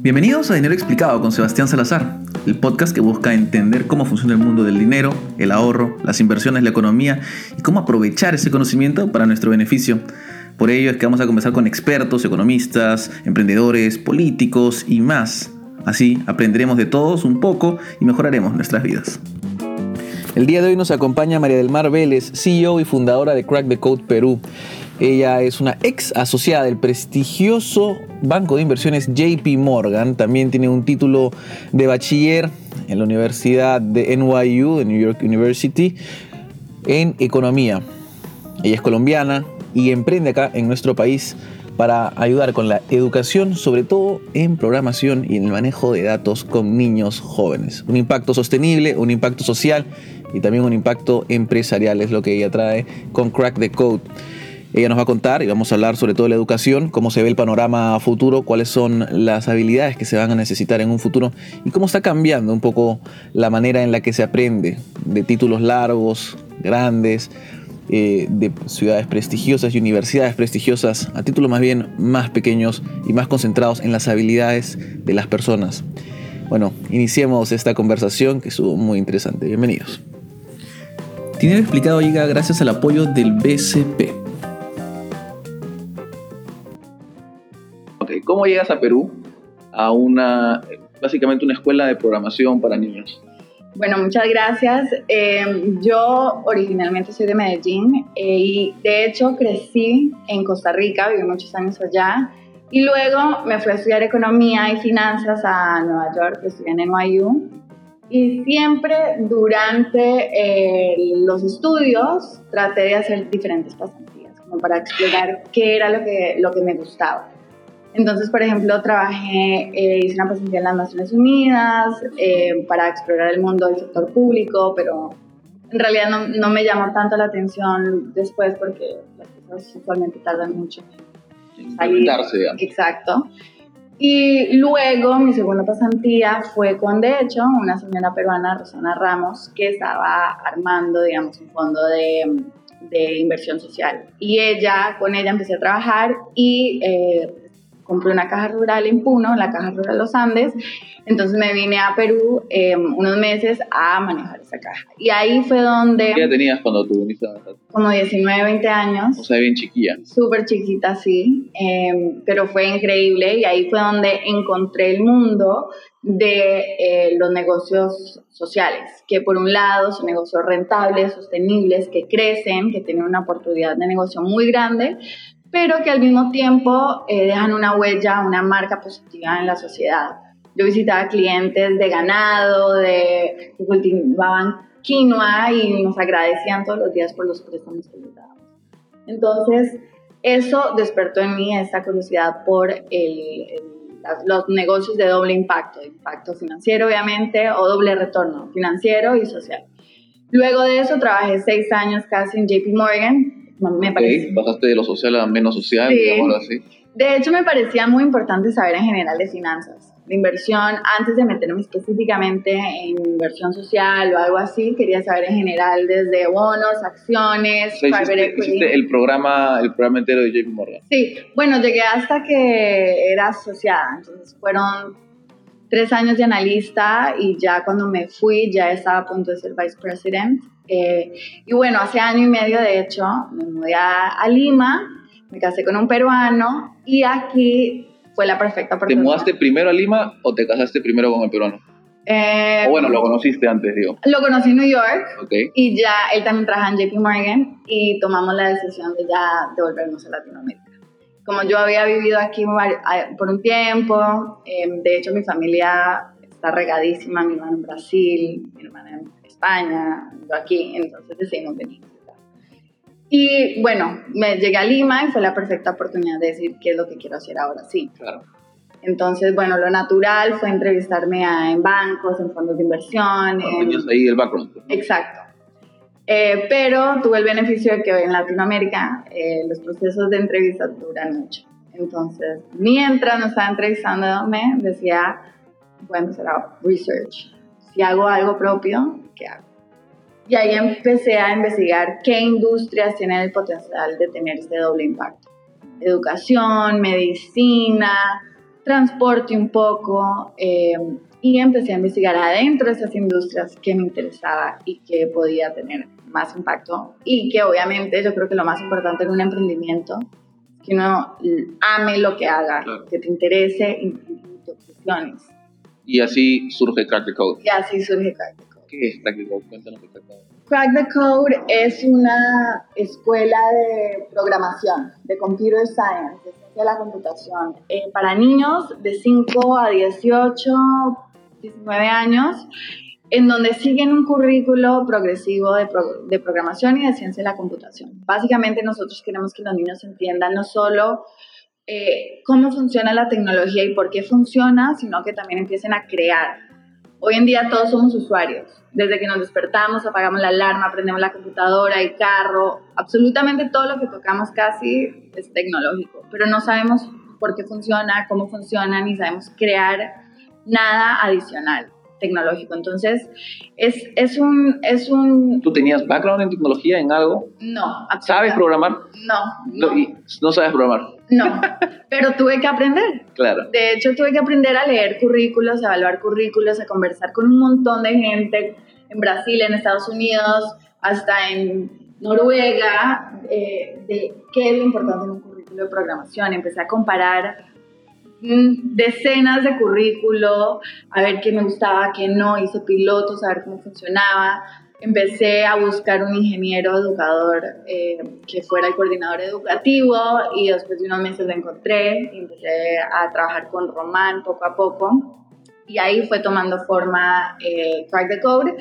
Bienvenidos a Dinero Explicado con Sebastián Salazar, el podcast que busca entender cómo funciona el mundo del dinero, el ahorro, las inversiones, la economía y cómo aprovechar ese conocimiento para nuestro beneficio. Por ello es que vamos a conversar con expertos, economistas, emprendedores, políticos y más. Así aprenderemos de todos un poco y mejoraremos nuestras vidas. El día de hoy nos acompaña María del Mar Vélez, CEO y fundadora de Crack the Code Perú. Ella es una ex asociada del prestigioso banco de inversiones JP Morgan. También tiene un título de bachiller en la Universidad de NYU, de New York University, en economía. Ella es colombiana y emprende acá en nuestro país para ayudar con la educación, sobre todo en programación y en el manejo de datos con niños jóvenes. Un impacto sostenible, un impacto social y también un impacto empresarial es lo que ella trae con Crack the Code. Ella nos va a contar y vamos a hablar sobre todo de la educación, cómo se ve el panorama futuro, cuáles son las habilidades que se van a necesitar en un futuro y cómo está cambiando un poco la manera en la que se aprende de títulos largos, grandes, eh, de ciudades prestigiosas y universidades prestigiosas a títulos más bien más pequeños y más concentrados en las habilidades de las personas. Bueno, iniciemos esta conversación que estuvo muy interesante. Bienvenidos. Dinero Explicado llega gracias al apoyo del BCP. ¿Cómo llegas a Perú a una, básicamente una escuela de programación para niños? Bueno, muchas gracias. Eh, yo originalmente soy de Medellín eh, y de hecho crecí en Costa Rica, viví muchos años allá y luego me fui a estudiar economía y finanzas a Nueva York, estudié en NYU y siempre durante eh, los estudios traté de hacer diferentes pasantías como para explorar qué era lo que, lo que me gustaba. Entonces, por ejemplo, trabajé, eh, hice una pasantía en las Naciones Unidas eh, para explorar el mundo del sector público, pero en realidad no, no, me llamó tanto la atención después porque las cosas usualmente tardan mucho en salir. Exacto. Y luego mi segunda pasantía fue con, de hecho, una señora peruana, Rosana Ramos, que estaba armando, digamos, un fondo de, de inversión social. Y ella, con ella empecé a trabajar y eh, compré una caja rural en Puno, la caja rural Los Andes, entonces me vine a Perú em, unos meses a manejar esa caja. Y ahí fue donde... ¿Qué edad tenías cuando tú viniste Como 19, 20 años. O sea, bien chiquilla. Súper chiquita, sí, em, pero fue increíble y ahí fue donde encontré el mundo de eh, los negocios sociales, que por un lado son negocios rentables, sostenibles, que crecen, que tienen una oportunidad de negocio muy grande, pero que al mismo tiempo eh, dejan una huella, una marca positiva en la sociedad. Yo visitaba clientes de ganado, de, que cultivaban quinoa y nos agradecían todos los días por los préstamos que les dábamos. Entonces, eso despertó en mí esta curiosidad por los negocios de doble impacto, impacto financiero obviamente o doble retorno financiero y social. Luego de eso trabajé seis años casi en JP Morgan, me parece. Bajaste de lo social a menos social, digamos así. De hecho, me parecía muy importante saber en general de finanzas, de inversión. Antes de meterme específicamente en inversión social o algo así, quería saber en general desde bonos, acciones, o hiciste, hiciste, el programa, el programa entero de JP Morgan. Sí, bueno, llegué hasta que era asociada, entonces fueron tres años de analista y ya cuando me fui ya estaba a punto de ser vice president eh, y bueno, hace año y medio, de hecho, me mudé a, Lima, me casé con un peruano y aquí fue la perfecta oportunidad. ¿Te mudaste primero a Lima o te casaste primero con el peruano? Eh, o bueno, lo conociste antes, digo. Lo conocí en New York y ya él también trabaja en JP Morgan y tomamos la decisión de ya devolvernos a Latinoamérica. Como yo había vivido aquí por un tiempo, eh, de hecho mi familia está regadísima, mi hermano en Brasil, mi hermana en España, yo aquí, entonces decidimos venir. Y bueno, me llegué a Lima y fue la perfecta oportunidad de decir qué es lo que quiero hacer ahora sí. Claro. Entonces, bueno, lo natural fue entrevistarme en bancos, en fondos de inversión. tenías ahí el background. Exacto. Eh, pero tuve el beneficio de que en Latinoamérica eh, los procesos de entrevista duran mucho. Entonces, mientras me estaba entrevistándome, decía, a empezar a research. Si hago algo propio, ¿qué hago? Y ahí empecé a investigar qué industrias tienen el potencial de tener este doble impacto. Educación, medicina, transporte un poco eh, y empecé a investigar adentro de esas industrias que me interesaba y que podía tener más impacto y que obviamente yo creo que lo más importante en un emprendimiento es que uno ame lo que haga, que te interese y, te obsesiones. Y así surge Crack the Code. Y así surge Crack the Code. ¿Qué es Crack the Code? Cuéntanos qué Crack the Code es una escuela de programación, de computer science, de ciencia de la computación, eh, para niños de 5 a 18, 19 años, en donde siguen un currículo progresivo de, de programación y de ciencia de la computación. Básicamente nosotros queremos que los niños entiendan no solo eh, cómo funciona la tecnología y por qué funciona, sino que también empiecen a crear. Hoy en día todos somos usuarios. Desde que nos despertamos, apagamos la alarma, prendemos la computadora, el carro, absolutamente todo lo que tocamos casi es tecnológico, pero no sabemos por qué funciona, cómo funciona, ni sabemos crear nada adicional tecnológico. Entonces, es, es, un, es un... ¿Tú tenías background en tecnología, en algo? No. ¿Sabes programar? No. No, no sabes programar. No, pero tuve que aprender. Claro. De hecho, tuve que aprender a leer currículos, a evaluar currículos, a conversar con un montón de gente en Brasil, en Estados Unidos, hasta en Noruega, eh, de qué es lo importante en un currículo de programación. Empecé a comparar mm, decenas de currículos, a ver qué me gustaba, qué no, hice pilotos, a ver cómo funcionaba empecé a buscar un ingeniero educador eh, que fuera el coordinador educativo y después de unos meses lo encontré y empecé a trabajar con Román poco a poco y ahí fue tomando forma eh, Crack the Code.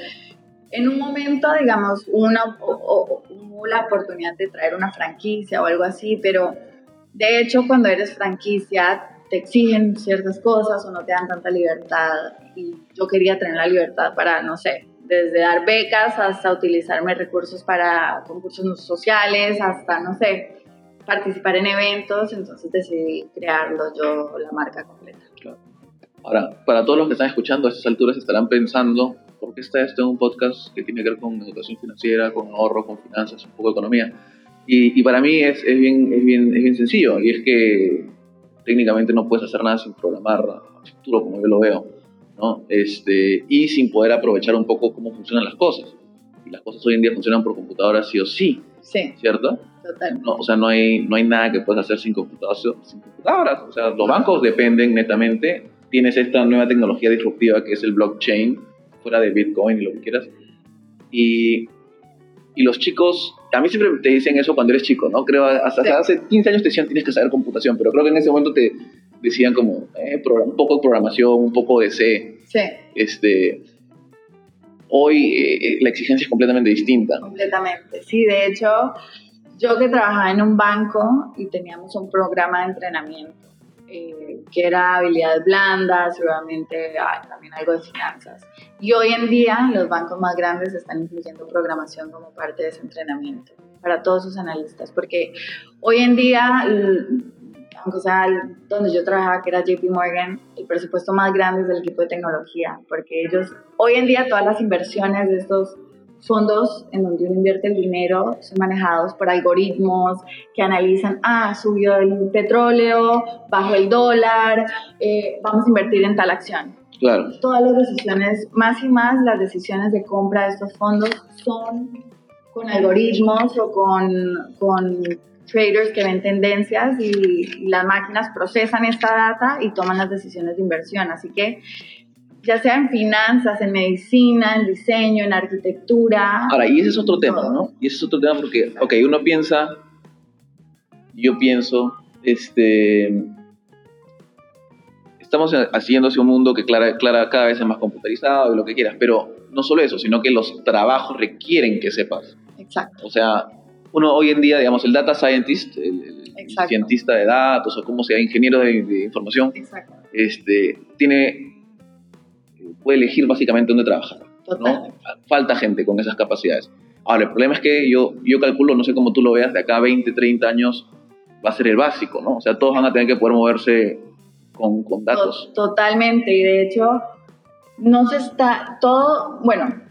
En un momento, digamos, una, hubo la oportunidad de traer una franquicia o algo así, pero de hecho cuando eres franquicia te exigen ciertas cosas o no te dan tanta libertad y yo quería tener la libertad para, no sé, desde dar becas hasta utilizarme recursos para concursos sociales, hasta, no sé, participar en eventos, entonces decidí crearlo yo, la marca completa. Ahora, para todos los que están escuchando a estas alturas estarán pensando, ¿por qué está esto en un podcast que tiene que ver con educación financiera, con ahorro, con finanzas, un poco de economía? Y, y para mí es, es, bien, es, bien, es bien sencillo, y es que técnicamente no puedes hacer nada sin programar a futuro, como yo lo veo. ¿No? Este, y sin poder aprovechar un poco cómo funcionan las cosas. Y las cosas hoy en día funcionan por computadoras sí o sí. Sí. ¿Cierto? Total. No, o sea, no hay, no hay nada que puedas hacer sin computadoras, sin computadoras. O sea, los bancos dependen netamente. Tienes esta nueva tecnología disruptiva que es el blockchain, fuera de Bitcoin y lo que quieras. Y, y los chicos, a mí siempre te dicen eso cuando eres chico, ¿no? Creo, hasta hace 15 años te decían tienes que saber computación, pero creo que en ese momento te, decían como eh, un poco de programación, un poco de C. Sí. Este, hoy eh, la exigencia es completamente distinta. Completamente, sí. De hecho, yo que trabajaba en un banco y teníamos un programa de entrenamiento eh, que era habilidades blandas, obviamente también algo de finanzas. Y hoy en día los bancos más grandes están incluyendo programación como parte de ese entrenamiento para todos sus analistas, porque hoy en día aunque sea donde yo trabajaba, que era JP Morgan, el presupuesto más grande es del equipo de tecnología, porque ellos, hoy en día todas las inversiones de estos fondos en donde uno invierte el dinero son manejados por algoritmos que analizan, ah, subió el petróleo, bajó el dólar, eh, vamos a invertir en tal acción. Claro. Todas las decisiones, más y más las decisiones de compra de estos fondos son con algoritmos o con, con traders que ven tendencias y, las máquinas procesan esta data y toman las decisiones de inversión. Así que ya sea en finanzas, en medicina, en diseño, en arquitectura. Ahora, y ese es otro tema, ¿no? Y ese es otro tema porque, ok, uno piensa, yo pienso, este, estamos haciendo hacia un mundo que clara, clara, cada vez es más computarizado y lo que quieras, pero no solo eso, sino que los trabajos requieren que sepas. Exacto. O sea, uno hoy en día, digamos, el data scientist, el, cientista de datos o como sea, ingeniero de, información, este, tiene, puede elegir básicamente dónde trabajar. ¿no? Falta gente con esas capacidades. Ahora, el problema es que yo, yo calculo, no sé cómo tú lo veas, de acá a 20, 30 años va a ser el básico, ¿no? O sea, todos van a tener que poder moverse con, con datos. Totalmente, y de hecho, no se está todo, bueno,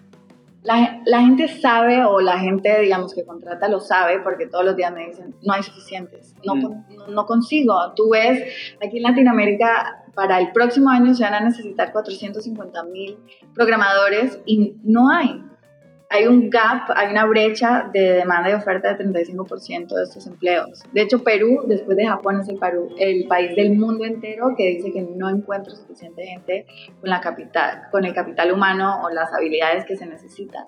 la, la, gente sabe o la gente, digamos, que contrata lo sabe porque todos los días me dicen, no hay suficientes, no, mm. no, no, consigo. Tú ves, aquí en Latinoamérica, para el próximo año se van a necesitar 450 mil programadores y no hay hay un gap, hay una brecha de demanda y oferta de 35% de estos empleos. De hecho, Perú, después de Japón, es el, el país del mundo entero que dice que no encuentra suficiente gente con, la capital, con el capital humano o las habilidades que se necesitan.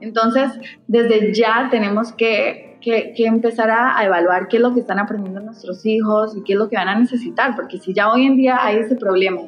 Entonces, desde ya tenemos que, que, que, empezar a, evaluar qué es lo que están aprendiendo nuestros hijos y qué es lo que van a necesitar, porque si ya hoy en día hay ese problema,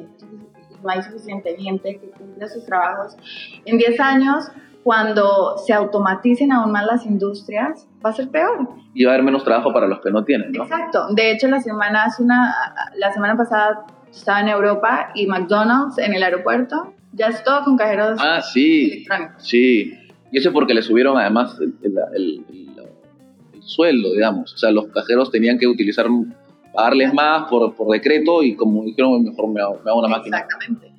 no hay suficiente gente que cumple sus trabajos, en 10 años cuando se automaticen aún más las industrias, va a ser peor. Y va a haber menos trabajo para los que no tienen, ¿no? Exacto. De hecho, la semana, una, la semana pasada estaba en Europa y McDonald's en el aeropuerto ya es todo con cajeros ah, sí, Sí, y eso porque le subieron además el, el, sueldo, digamos. O sea, los cajeros tenían que utilizar, pagarles más por, por decreto y como dijeron, mejor me hago, me hago una máquina. Exactamente.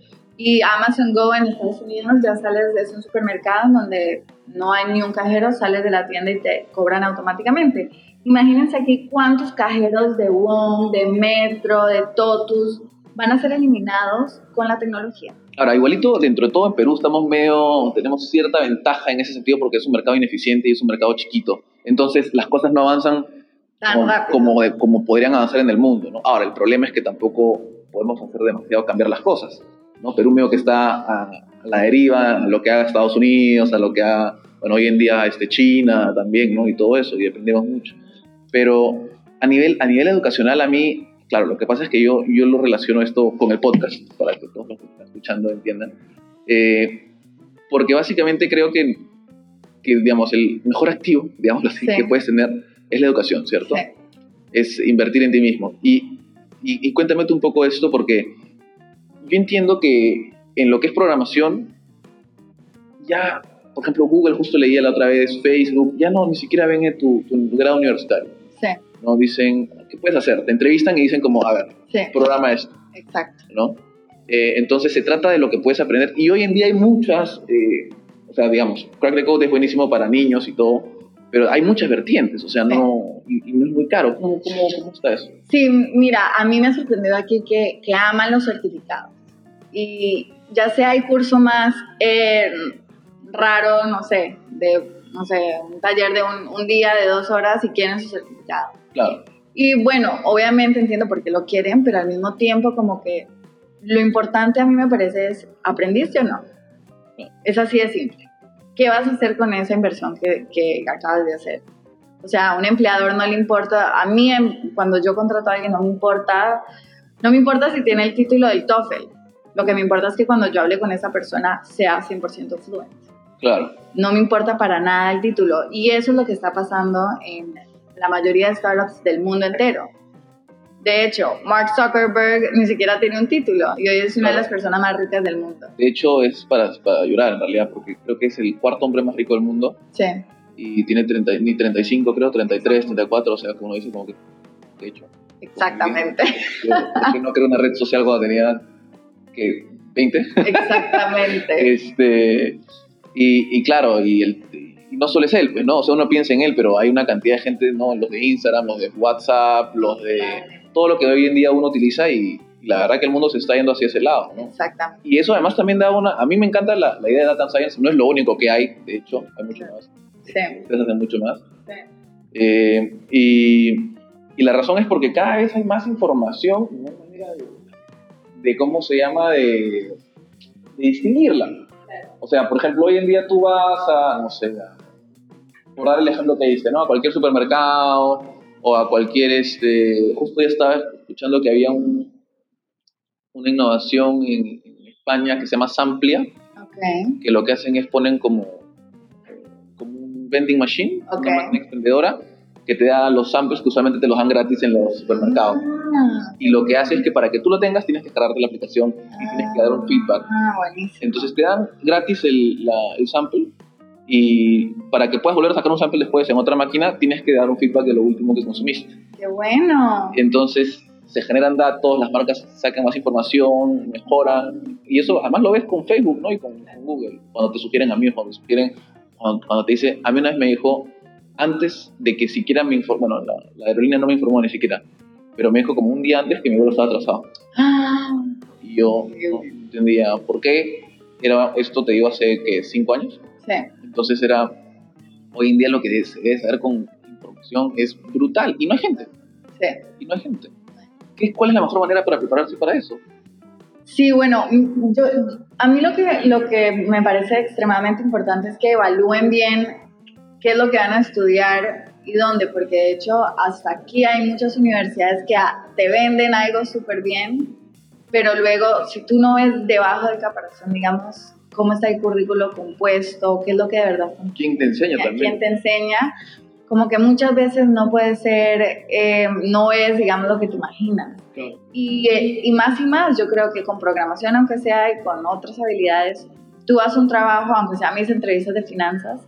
Y Amazon Go en Estados Unidos ya sales de un supermercado donde no hay ni un cajero, sales de la tienda y te cobran automáticamente. Imagínense aquí cuántos cajeros de WOM, de Metro, de Totus van a ser eliminados con la tecnología. Ahora, igualito, dentro de todo en Perú estamos medio, tenemos cierta ventaja en ese sentido porque es un mercado ineficiente y es un mercado chiquito. Entonces, las cosas no avanzan como, como, podrían avanzar en el mundo. ¿no? Ahora, el problema es que tampoco podemos hacer demasiado cambiar las cosas. ¿No? Perú medio que está a, la deriva, a lo que haga Estados Unidos, a lo que haga, bueno, hoy en día este, China también, ¿no? Y todo eso, y dependemos mucho. Pero a nivel, a nivel educacional, a mí, claro, lo que pasa es que yo, yo lo relaciono esto con el podcast, para que todos los que están escuchando entiendan. Eh, porque básicamente creo que, que, digamos, el mejor activo, digamos así, que puedes tener es la educación, ¿cierto? Es invertir en ti mismo. Y, y, y cuéntame tú un poco esto porque yo entiendo que en lo que es programación, ya, por ejemplo, Google, justo leía la otra vez, Facebook, ya no, ni siquiera ven tu, tu grado universitario. Sí. ¿no? Dicen, ¿qué puedes hacer? Te entrevistan y dicen como, a ver, programa esto. Exacto. ¿no? Eh, entonces se trata de lo que puedes aprender. Y hoy en día hay muchas, eh, o sea, digamos, Crack the Code es buenísimo para niños y todo, pero hay muchas vertientes, o sea, no, y, no es muy caro. ¿Cómo, cómo, cómo está eso? Sí, mira, a mí me ha sorprendido aquí que, que aman los certificados. Y ya sea hay curso más eh, raro, no sé, de no sé, un taller de un, un, día de dos horas y quieren su certificado. Claro. Y bueno, obviamente entiendo por qué lo quieren, pero al mismo tiempo como que lo importante a mí me parece es, ¿aprendiste o no? Es así de simple. ¿Qué vas a hacer con esa inversión que, que acabas de hacer? O sea, a un empleador no le importa, a mí em, cuando yo contrato a alguien no me importa, no me importa si tiene el título del TOEFL, lo que me importa es que cuando yo hable con esa persona sea 100% fluente. Claro. No me importa para nada el título y eso es lo que está pasando en la mayoría de startups del mundo entero. De hecho, Mark Zuckerberg ni siquiera tiene un título y hoy es una de las personas más ricas del mundo. De hecho, es para, para llorar en realidad, porque creo que es el cuarto hombre más rico del mundo. Sí. Y tiene 30, ni 35, creo, 33, 34, o sea, como uno dice, como que. De hecho. Exactamente. Porque no creo una red social cuando tenía. que 20. Exactamente. este, y, y claro, y el, y no solo es él, pues no, o sea, uno piensa en él, pero hay una cantidad de gente, ¿no? Los de Instagram, los de WhatsApp, los de todo lo que hoy en día uno utiliza y, la verdad que el mundo se está yendo hacia ese lado, ¿no? Exactamente. Y eso además también da una, a mí me encanta la, la, idea de Data Science, no es lo único que hay, de hecho, hay mucho más. Sí. Ustedes hacen mucho más. Sí. Eh, y, y, la razón es porque cada vez hay más información, una manera de, de cómo se llama, de, de distinguirla. O sea, por ejemplo, hoy en día tú vas a, no sé, a, por dar el ejemplo que dice, ¿no? A cualquier supermercado o a cualquier, este, justo ya estaba escuchando que había un, una innovación en, España que se llama Samplia, okay. que lo que hacen es ponen como, como un vending machine, una máquina expendedora, que te da los samples que usualmente te los dan gratis en los supermercados. Ah. Y lo que hace es que para que tú lo tengas tienes que cargarte la aplicación y tienes que dar un feedback. Ah. Entonces te dan gratis el, la, el sample y para que puedas volver a sacar un sample después en otra máquina, tienes que dar un feedback de lo último que consumiste. ¡Qué bueno! Entonces, se generan datos, las marcas sacan más información, mejoran, y eso además lo ves con Facebook, ¿no? Y con, Google, cuando te sugieren a mí, cuando te sugieren, cuando, te dice, a mí una vez me dijo, antes de que siquiera me informó, bueno, la, aerolínea no me informó ni siquiera, pero me dijo como un día antes que mi vuelo estaba atrasado. Ah. Y yo no entendía por qué. Era, esto te digo hace, que ¿Cinco años? Sí. Entonces era, hoy en día lo que se debe saber con información es brutal y no hay gente. Sí. Y no hay gente. ¿Qué, ¿Cuál es la mejor manera para prepararse para eso? Sí, bueno, yo, a mí lo que, lo que me parece extremadamente importante es que evalúen bien qué es lo que van a estudiar y dónde, porque de hecho hasta aquí hay muchas universidades que te venden algo súper bien, pero luego si tú no ves debajo del caparazón, digamos, cómo está el currículo compuesto, qué es lo que de verdad... ¿Quién te enseña también? ¿Quién te enseña? como que muchas veces no puede ser, eh, no es, digamos, lo que te imaginas. Y, y, más y más, yo creo que con programación, aunque sea, y con otras habilidades, tú haces un trabajo, aunque sea mis entrevistas de finanzas,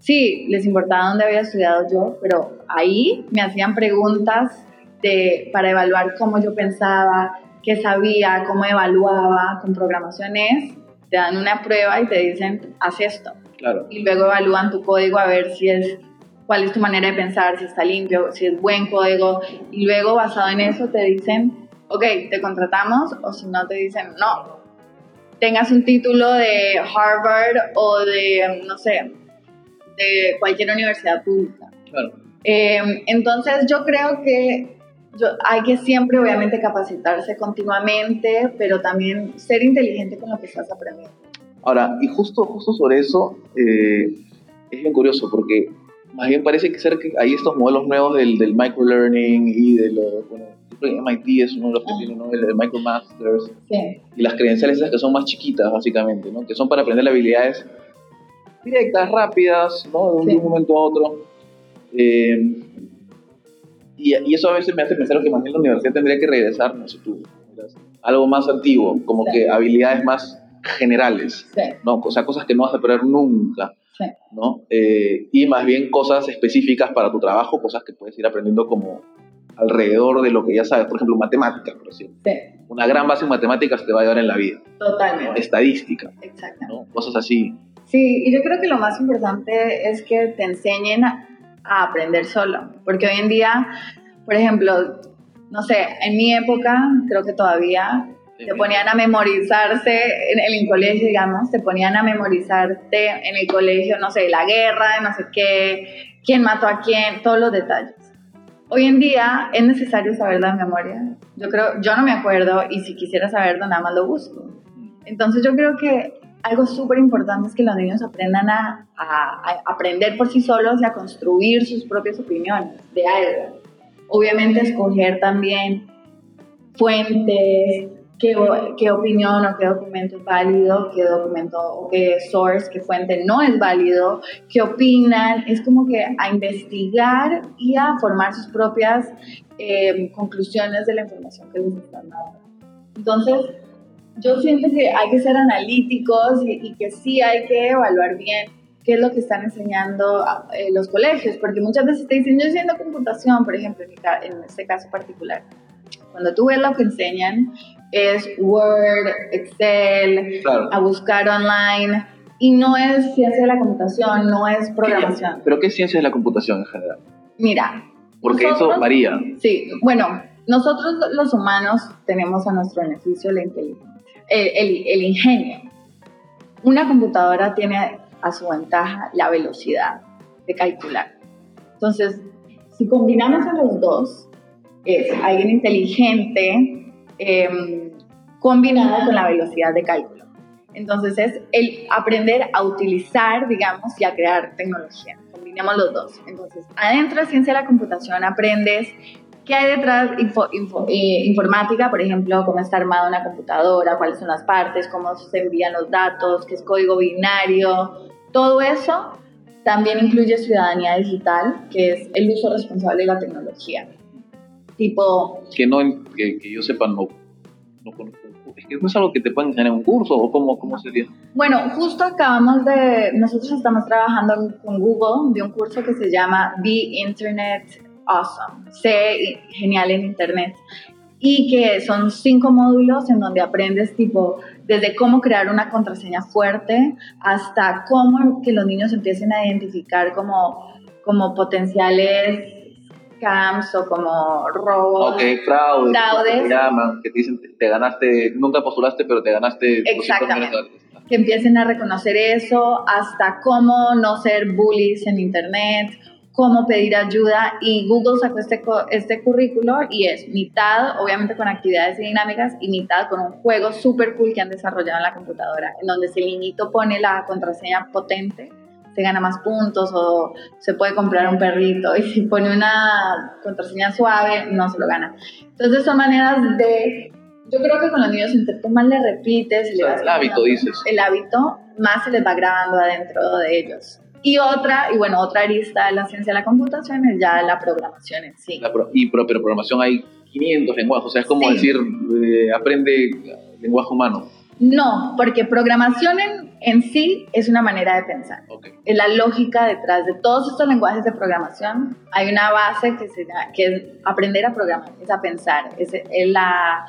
sí, les importaba dónde había estudiado yo, pero ahí me hacían preguntas de, para evaluar cómo yo pensaba, qué sabía, cómo evaluaba con programaciones, te dan una prueba y te dicen, haz esto. Claro. Y luego evalúan tu código a ver si es cuál es tu manera de pensar, si está limpio, si es buen código, y luego basado en eso te dicen, ok, te contratamos, o si no te dicen, no, tengas un título de Harvard o de, no sé, de cualquier universidad pública. Claro. Em, entonces yo creo que hay que siempre obviamente capacitarse continuamente, pero también ser inteligente con lo que estás aprendiendo. Ahora, y justo, justo sobre eso, eh, es bien curioso porque más bien parece que ser que hay estos modelos nuevos del, del microlearning y de los, bueno, MIT es uno de los que ah. tiene, ¿no? El, MicroMasters. Sí. Y las credenciales esas que son más chiquitas, básicamente, ¿no? Que son para aprender habilidades directas, rápidas, ¿no? De un, momento a otro. Eh, y, y, eso a veces me hace pensar que más bien la universidad tendría que regresar, no sé tú, algo más antiguo, como que habilidades más generales, ¿no? O sea, cosas que no vas a aprender nunca. ¿no? Eh, y más bien cosas específicas para tu trabajo, cosas que puedes ir aprendiendo como alrededor de lo que ya sabes, por ejemplo, matemáticas, por decirlo. Una gran base en matemáticas te va a ayudar en la vida. Totalmente. Estadística. Exacto. Cosas así. Sí, y yo creo que lo más importante es que te enseñen a, aprender solo, porque hoy en día, por ejemplo, no sé, en mi época, creo que todavía te ponían a memorizarse en el colegio, digamos, te ponían a memorizarte en el colegio, no sé, la guerra, no sé qué, quién mató a quién, todos los detalles. Hoy en día es necesario saber la memoria. Yo creo, yo no me acuerdo y si quisiera saberlo nada más lo busco. Entonces yo creo que algo súper importante es que los niños aprendan a, a, aprender por sí solos y a construir sus propias opiniones de algo. Obviamente escoger también fuentes, qué, opinión o qué documento es válido, qué documento o qué source, qué fuente no es válido, qué opinan. Es como que a investigar y a formar sus propias eh, conclusiones de la información que les están dando. Entonces, yo siento que hay que ser analíticos y, que sí hay que evaluar bien qué es lo que están enseñando eh, los colegios, porque muchas veces te dicen, yo siendo computación, por ejemplo, en este caso particular. Cuando tú ves lo que enseñan, es Word, Excel, a buscar online. Y no es ciencia de la computación, no es programación. ¿Pero qué es ciencia de la computación en general? Mira. Porque eso varía. Sí, bueno, nosotros los humanos tenemos a nuestro beneficio la inteligencia, el, ingenio. Una computadora tiene a su ventaja la velocidad de calcular. Entonces, si combinamos a los dos, es alguien inteligente eh, combinado con la velocidad de cálculo. Entonces es el aprender a utilizar, digamos, y a crear tecnología. Combinamos los dos. Entonces, adentro de ciencia de la computación aprendes qué hay detrás info, eh, informática, por ejemplo, cómo está armada una computadora, cuáles son las partes, cómo se envían los datos, qué es código binario. Todo eso también incluye ciudadanía digital, que es el uso responsable de la tecnología tipo... Que, no, que, yo sepa, no, no conozco. Es que no es algo que te pueden enseñar en un curso o cómo, cómo sería. Bueno, justo acabamos de, nosotros estamos trabajando con Google de un curso que se llama Be Internet Awesome, sé genial en Internet. y que son cinco módulos en donde aprendes tipo desde cómo crear una contraseña fuerte hasta cómo que los niños empiecen a identificar como, como potenciales scams o como robos. Ok, fraude. Fraudes. Que te llaman, que te dicen, te ganaste, nunca postulaste, pero te ganaste. 200 Exactamente. que empiecen a reconocer eso, hasta cómo no ser bullies en Internet, cómo pedir ayuda. Y Google sacó este, este currículo y es mitad, obviamente con actividades y dinámicas, y mitad con un juego súper cool que han desarrollado en la computadora, en donde si el niñito pone la contraseña potente, se gana más puntos o se puede comprar un perrito y si pone una contraseña suave no se lo gana. Entonces son maneras de... Yo creo que con los niños entre tú más le repites, le O sea, vas el hábito, dices. El hábito más se les va grabando adentro de ellos. Y otra, y bueno, otra arista de la ciencia de la computación es ya la programación en sí. La pro- y pro- pero programación hay 500 lenguajes, o sea, es como Sí. decir, eh, aprende lenguaje humano. No, porque programación en, en sí es una manera de pensar. Ok. es la lógica detrás de todos estos lenguajes de programación. Hay una base que, se, que es aprender a programar, es a pensar, es la,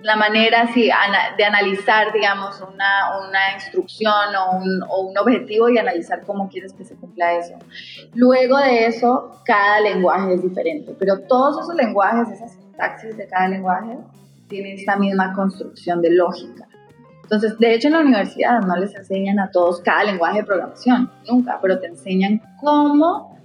la manera sí, de analizar, digamos, una, una instrucción o un, o un objetivo y analizar cómo quieres que se cumpla eso. Luego de eso, cada lenguaje es diferente, pero todos esos lenguajes, esas sintaxis de cada lenguaje, tienen esta misma construcción de lógica. Entonces, de hecho, en la universidad no les enseñan a todos cada lenguaje de programación, nunca, pero te enseñan cómo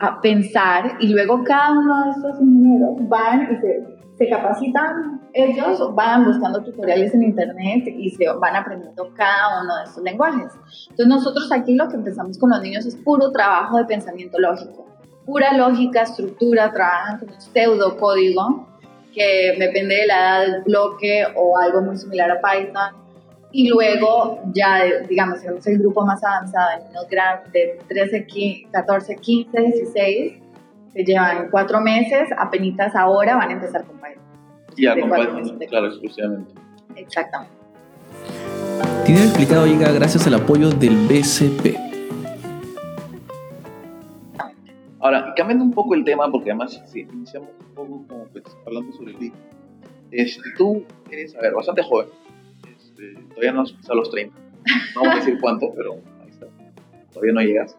a pensar y luego cada uno de estos ingenieros van y se, se capacitan ellos, van buscando tutoriales en internet y se van aprendiendo cada uno de estos lenguajes. Entonces, nosotros aquí lo que empezamos con los niños es puro trabajo de pensamiento lógico, pura lógica, estructura, trabajan con un pseudocódigo que depende de la edad del bloque o algo muy similar a Python. Y luego ya, digamos, tenemos el grupo más avanzado en unos gran de 13, 15, 14, 15, 16, que llevan cuatro meses, apenas ahora van a empezar con Python. Python, meses de- claro, exclusivamente. Exactamente. Dinero Explicado llega gracias al apoyo del BCP. Ahora, cambiando un poco el tema, porque además sí, iniciamos un poco como pues, hablando sobre BIC. Este, tú eres, a ver, bastante joven. Este, todavía no has pasado los 30. No vamos a decir cuánto, pero ahí está. Todavía no llegas.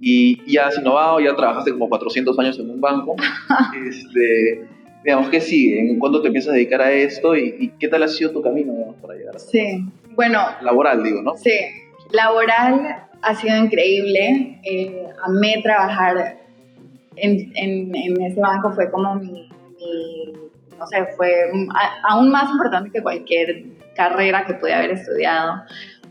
Y ya has innovado, ya trabajaste como 400 años en un banco. este, digamos, ¿qué sigue? ¿En cuándo te empiezas a dedicar a esto? ¿Y, y qué tal ha sido tu camino digamos, para llegar a Sí. Bueno, laboral, digo, ¿no? Sí, laboral ha sido increíble. Eh, amé trabajar en, en, en ese banco, fue como mi, mi- no sé, fue a- aún más importante que cualquier carrera que pude haber estudiado.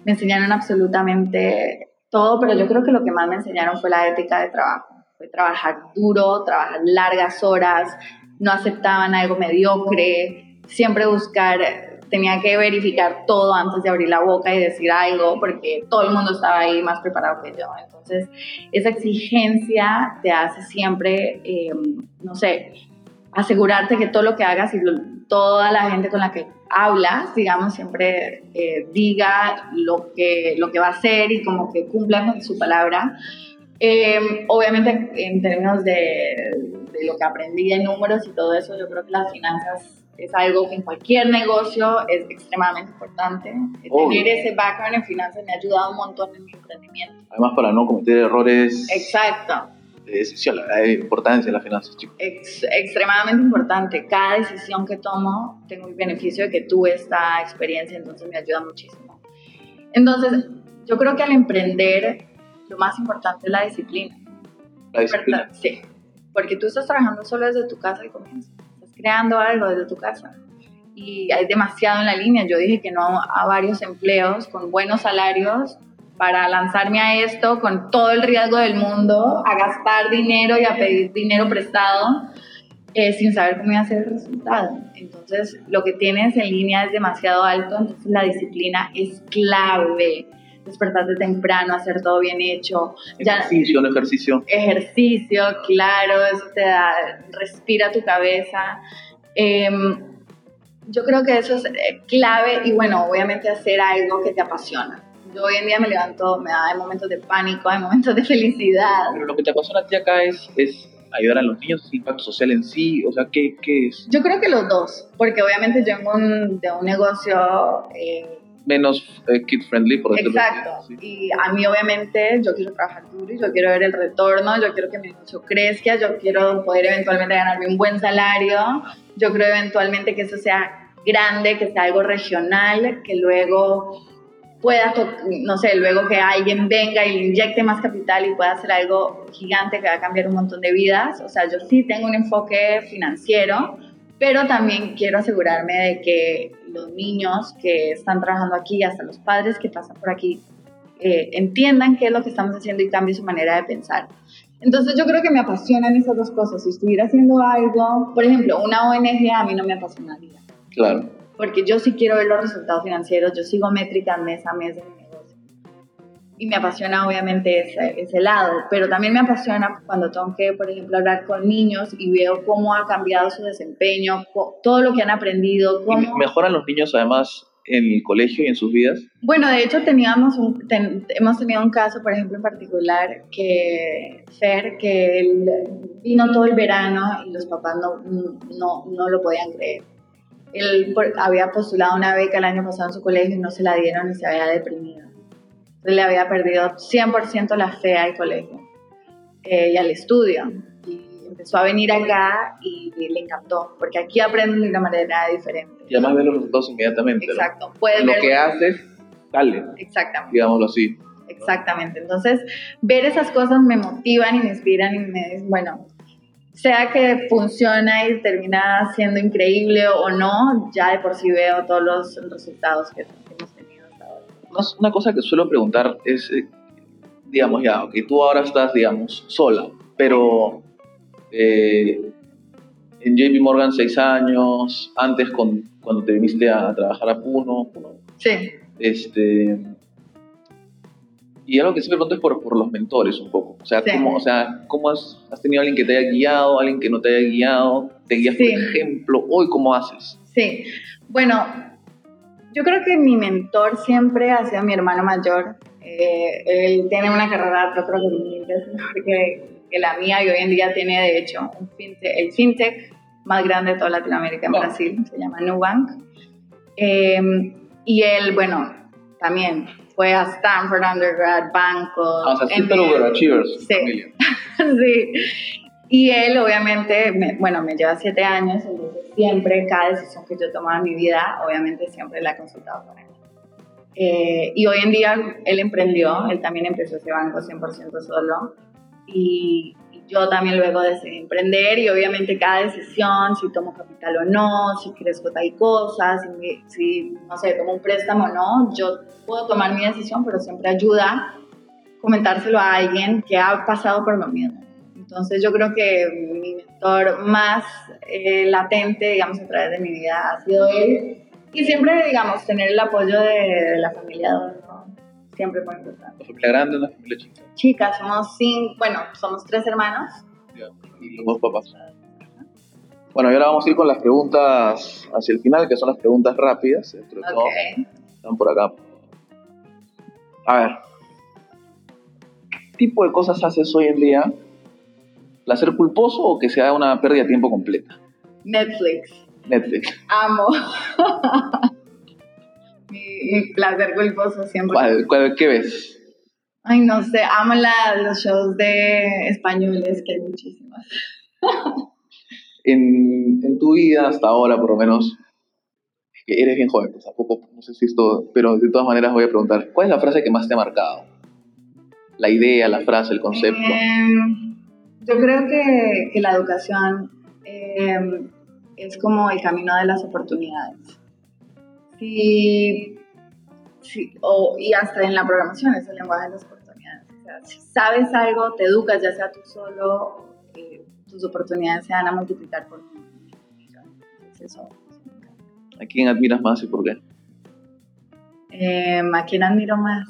Me enseñaron absolutamente todo, pero yo creo que lo que más me enseñaron fue la ética de trabajo. Fue trabajar duro, trabajar largas horas, no aceptaban algo mediocre, siempre buscar tenía que verificar todo antes de abrir la boca y decir algo, porque todo el mundo estaba ahí más preparado que yo. Entonces, esa exigencia te hace siempre, eh, no sé, asegurarte que todo lo que hagas y toda la gente con la que hablas, digamos, siempre eh, diga lo que, lo que va a hacer y como que cumpla con su palabra. Eh, obviamente, en términos de, de lo que aprendí de números y todo eso, yo creo que las finanzas es algo que en cualquier negocio es extremadamente importante. Obvio. Tener ese background en finanzas me ha ayudado un montón en mi emprendimiento. Además, para no cometer errores Exacto. de decisión, la la importancia de las finanzas, chicos. Ex- extremadamente importante. Cada decisión que tomo, tengo el beneficio de que tuve esta experiencia, entonces me ayuda muchísimo. Entonces, yo creo que al emprender, lo más importante es la disciplina. La disciplina. ¿verdad? Sí, porque tú estás trabajando solo desde tu casa y comienzas. Estás creando algo desde tu casa. Y hay demasiado en la línea. Yo dije que no a varios empleos con buenos salarios para lanzarme a esto con todo el riesgo del mundo, a gastar dinero y a pedir dinero prestado eh, sin saber cómo iba a ser el resultado. Entonces, lo que tienes en línea es demasiado alto, entonces la disciplina es clave. Despertarte temprano, hacer todo bien hecho. Ya, Ejercicio, no ejercicio. ejercicio, claro, eso te da, respira tu cabeza. Em, yo creo que eso es eh, clave y bueno, obviamente hacer algo que te apasiona. Yo hoy en día me levanto, me da hay momentos de pánico, hay momentos de felicidad. Pero lo que te apasiona a ti acá es, es ayudar a los niños? ¿Es impacto social en sí? O sea, ¿qué, qué es? Yo creo que los dos, porque obviamente yo vengo un, de un negocio... Eh, menos eh, kid friendly, por decirlo Exacto. Y a mí obviamente yo quiero trabajar duro y yo quiero ver el retorno, yo quiero que mi negocio crezca, yo quiero poder eventualmente ganarme un buen salario, yo creo eventualmente que eso sea grande, que sea algo regional, que luego pueda, no sé, luego que alguien venga y le inyecte más capital y pueda hacer algo gigante que va a cambiar un montón de vidas. O sea, yo sí tengo un enfoque financiero, pero también quiero asegurarme de que los niños que están trabajando aquí, hasta los padres que pasan por aquí, eh, entiendan qué es lo que estamos haciendo y cambien su manera de pensar. Entonces yo creo que me apasionan esas dos cosas. Si estuviera haciendo algo, por ejemplo, una ONG a mí no me apasionaría. Claro. Porque yo sí quiero ver los resultados financieros, yo sigo métricas mes a mes. Y me apasiona obviamente ese, ese lado, pero también me apasiona cuando tengo que, por ejemplo, hablar con niños y veo cómo ha cambiado su desempeño, todo lo que han aprendido. Cómo... ¿Mejoran los niños además en el colegio y en sus vidas? Bueno, de hecho teníamos un, hemos tenido un caso, por ejemplo, en particular, que Fer, que él vino todo el verano y los papás no, no, no lo podían creer. Él había postulado una beca el año pasado en su colegio y no se la dieron y se había deprimido. Le había perdido 100% la fe al colegio eh, y al estudio empezó a venir acá y, le encantó, porque aquí aprenden de una manera diferente. Y además ve los resultados inmediatamente. Exacto. Lo que haces, dale. Exactamente. Digámoslo así. Exactamente. Entonces, ver esas cosas me motivan y me inspiran y me bueno, sea que funciona y termina siendo increíble o no, ya de por sí veo todos los resultados que, tenido ahora. Una cosa que suelo preguntar es, eh, digamos ya, que tú ahora estás, digamos, sola, pero eh, en JP Morgan seis años, antes con, cuando te viniste a, trabajar a Puno. Sí. Este, y algo que siempre pregunto es por, por los mentores un poco. O sea, ¿cómo, o sea, ¿cómo has, has, tenido alguien que te haya guiado, alguien que no te haya guiado? ¿Te guías por ejemplo? ¿Hoy cómo haces? Sí. Bueno, yo creo que mi mentor siempre ha sido mi hermano mayor. Eh, él tiene una carrera, yo creo que, que que la mía y hoy en día tiene de hecho un fintech, el fintech más grande de toda Latinoamérica en Brasil, se llama Nubank. Em, y él, bueno, también fue a Stanford undergrad, banco. Ah, o sea, sí, pero Achievers, sí. sí. Y él, obviamente, bueno, me lleva siete años, siempre, cada decisión que yo tomaba en mi vida, obviamente siempre la he consultado con él. Eh, y hoy en día él emprendió, él también empezó ese banco 100% solo y, yo también luego decidí emprender y obviamente cada decisión, si tomo capital o no, si crezco tal cosa, si, si, no sé, tomo un préstamo o no, yo puedo tomar mi decisión, pero siempre ayuda comentárselo a alguien que ha pasado por lo mismo. Entonces yo creo que mi mentor más eh, latente, digamos, a través de mi vida ha sido él. Y siempre, digamos, tener el apoyo de, la familia siempre muy importante. ¿Una familia grande o una familia chica? Chica, somos cinco, bueno, somos tres hermanos. y los dos papás. Bueno, y ahora vamos a ir con las preguntas hacia el final, que son las preguntas rápidas, dentro de todo. Están por acá. A ver. ¿Qué tipo de cosas haces hoy en día? ¿Placer culposo o que sea una pérdida de tiempo completa? Netflix. Netflix. Amo. mi, placer culposo siempre. ¿Cuál, qué ves? Ay, no sé, amo los shows de españoles, que hay muchísimos. en, en tu vida hasta ahora, por lo menos, que eres bien joven, pues tampoco, no sé si esto, pero de todas maneras voy a preguntar, ¿cuál es la frase que más te ha marcado? La idea, la frase, el concepto. Em, yo creo que, que la educación em, es como el camino de las oportunidades si, o, y hasta en la programación es el lenguaje de las oportunidades. O sea, si sabes algo, te educas, ya sea tú solo, eh, tus oportunidades se van a multiplicar por eso, ¿A quién admiras más y por qué? Em, ¿A quién admiro más?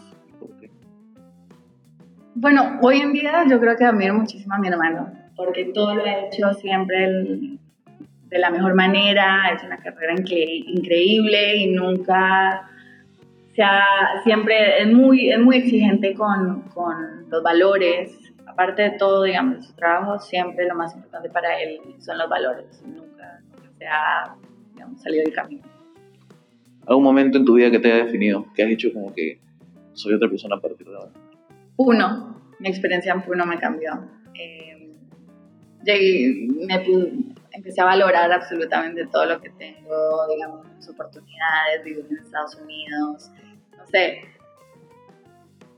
Bueno, hoy en día yo creo que admiro muchísimo a mi hermano, porque todo lo ha hecho siempre el, de la mejor manera, es una carrera increíble y nunca, o sea, siempre es muy, es muy exigente con, con los valores, aparte de todo, digamos, su trabajo, siempre lo más importante para él son los valores. Nunca, se ha salido del camino. ¿Algún momento en tu vida que te haya definido? Que has dicho como que soy otra persona a partir de ahora. Uno, mi experiencia en Puno me cambió. Eh, llegué, me, empecé a valorar absolutamente todo lo que tengo, digamos, mis oportunidades, vivir en Estados Unidos, no sé,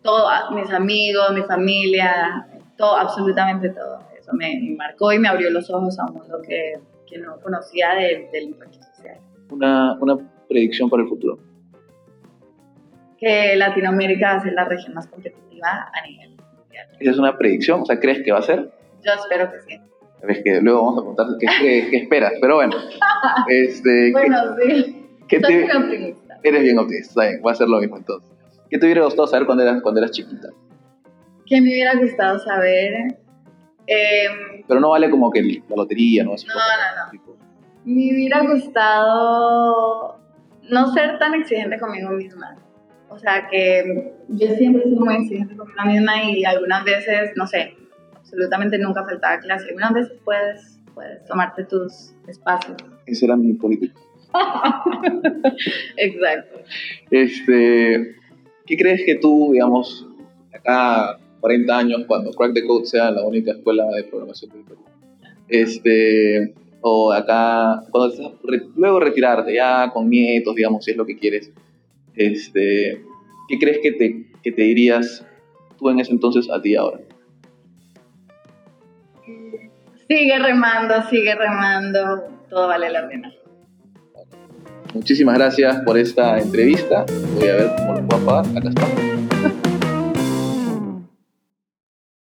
todo, mis amigos, mi familia, todo, absolutamente todo. Eso me, marcó y me abrió los ojos a un mundo que, que no conocía del, del impacto social. Una, una predicción para el futuro. Que Latinoamérica va a ser la región más competitiva a nivel mundial. ¿Esa es una predicción? O sea, ¿crees que va a ser? Yo espero que sí. Es que luego vamos a contar qué, qué, esperas, pero bueno. Este, bueno, sí. ¿qué Soy te, optimista. Eres bien optimista, va a ser lo mismo entonces. ¿Qué te hubiera gustado saber cuando eras, cuando eras chiquita? ¿Qué me hubiera gustado saber? Eh, pero no vale como que la lotería, ¿no? No, no, no. Me hubiera gustado no ser tan exigente conmigo misma. O sea, que yo siempre soy muy exigente conmigo misma y algunas veces, no sé, absolutamente nunca faltaba clase. Algunas veces puedes, puedes tomarte tus espacios. Ese era mi político. Exacto. Este, ¿Qué crees que tú, digamos, acá 40 años, cuando Crack the Code sea la única escuela de programación del Perú, este, o acá, cuando luego retirarte ya con nietos, digamos, si es lo que quieres, este, ¿qué crees que te, que te dirías tú en ese entonces a ti ahora? Sigue remando, sigue remando, todo vale la pena. Muchísimas gracias por esta entrevista. Voy a ver cómo lo puedo pagar. Acá está.